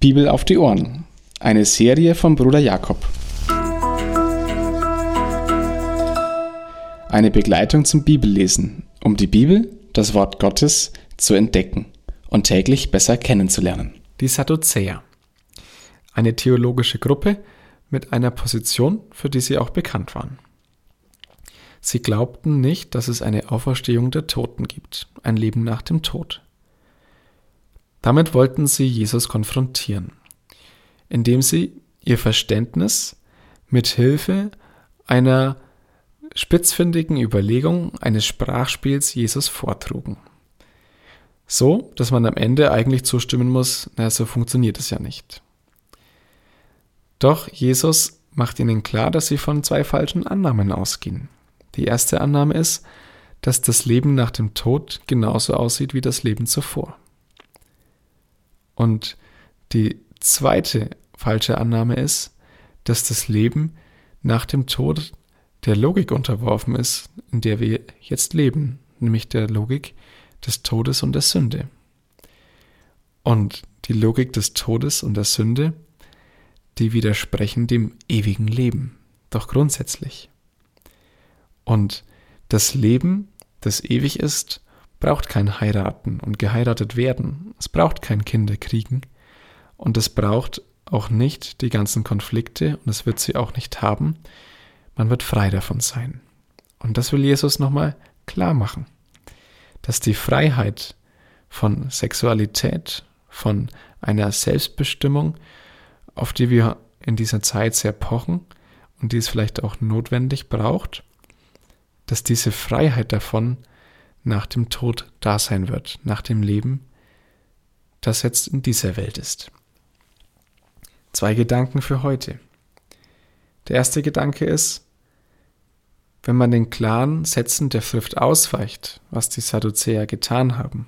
Bibel auf die Ohren. Eine Serie von Bruder Jakob. Eine Begleitung zum Bibellesen, um die Bibel, das Wort Gottes, zu entdecken und täglich besser kennenzulernen. Die Sadduzäer. Eine theologische Gruppe mit einer Position, für die sie auch bekannt waren. Sie glaubten nicht, dass es eine Auferstehung der Toten gibt, ein Leben nach dem Tod. Damit wollten sie Jesus konfrontieren, indem sie ihr Verständnis mit Hilfe einer spitzfindigen Überlegung eines Sprachspiels Jesus vortrugen. So, dass man am Ende eigentlich zustimmen muss, na, so funktioniert es ja nicht. Doch Jesus macht ihnen klar, dass sie von zwei falschen Annahmen ausgehen. Die erste Annahme ist, dass das Leben nach dem Tod genauso aussieht wie das Leben zuvor. Und die zweite falsche Annahme ist, dass das Leben nach dem Tod der Logik unterworfen ist, in der wir jetzt leben, nämlich der Logik des Todes und der Sünde. Und die Logik des Todes und der Sünde, die widersprechen dem ewigen Leben, doch grundsätzlich. Und das Leben, das ewig ist, braucht kein Heiraten und geheiratet werden. Es braucht kein Kinderkriegen. Und es braucht auch nicht die ganzen Konflikte und es wird sie auch nicht haben. Man wird frei davon sein. Und das will Jesus nochmal klar machen. Dass die Freiheit von Sexualität, von einer Selbstbestimmung, auf die wir in dieser Zeit sehr pochen und die es vielleicht auch notwendig braucht, dass diese Freiheit davon nach dem Tod da sein wird, nach dem Leben, das jetzt in dieser Welt ist. Zwei Gedanken für heute. Der erste Gedanke ist, wenn man den klaren Sätzen der Schrift ausweicht, was die Sadduzäer getan haben,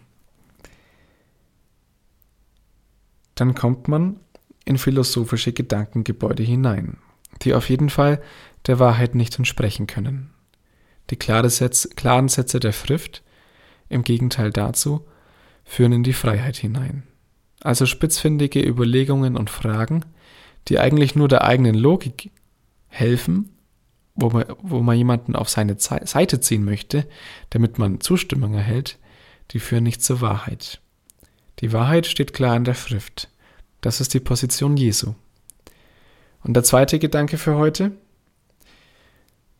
dann kommt man in philosophische Gedankengebäude hinein, die auf jeden Fall der Wahrheit nicht entsprechen können. Die klaren Sätze der Schrift, im Gegenteil dazu, führen in die Freiheit hinein. Also spitzfindige Überlegungen und Fragen, die eigentlich nur der eigenen Logik helfen, wo man, wo man jemanden auf seine Seite ziehen möchte, damit man Zustimmung erhält, die führen nicht zur Wahrheit. Die Wahrheit steht klar in der Schrift. Das ist die Position Jesu. Und der zweite Gedanke für heute,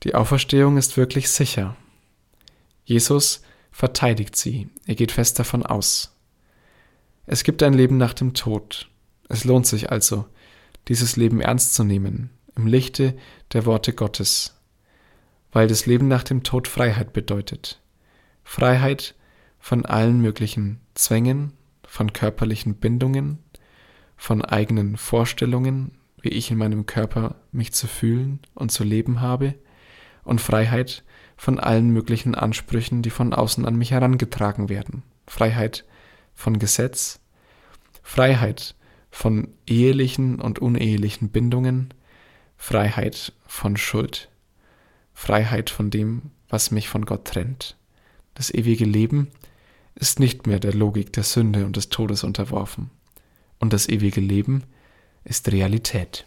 die Auferstehung ist wirklich sicher. Jesus verteidigt sie. Er geht fest davon aus. Es gibt ein Leben nach dem Tod. Es lohnt sich also, dieses Leben ernst zu nehmen, im Lichte der Worte Gottes, weil das Leben nach dem Tod Freiheit bedeutet. Freiheit von allen möglichen Zwängen, von körperlichen Bindungen, von eigenen Vorstellungen, wie ich in meinem Körper mich zu fühlen und zu leben habe, und Freiheit von allen möglichen Ansprüchen, die von außen an mich herangetragen werden. Freiheit von Gesetz, Freiheit von ehelichen und unehelichen Bindungen, Freiheit von Schuld, Freiheit von dem, was mich von Gott trennt. Das ewige Leben ist nicht mehr der Logik der Sünde und des Todes unterworfen. Und das ewige Leben ist Realität.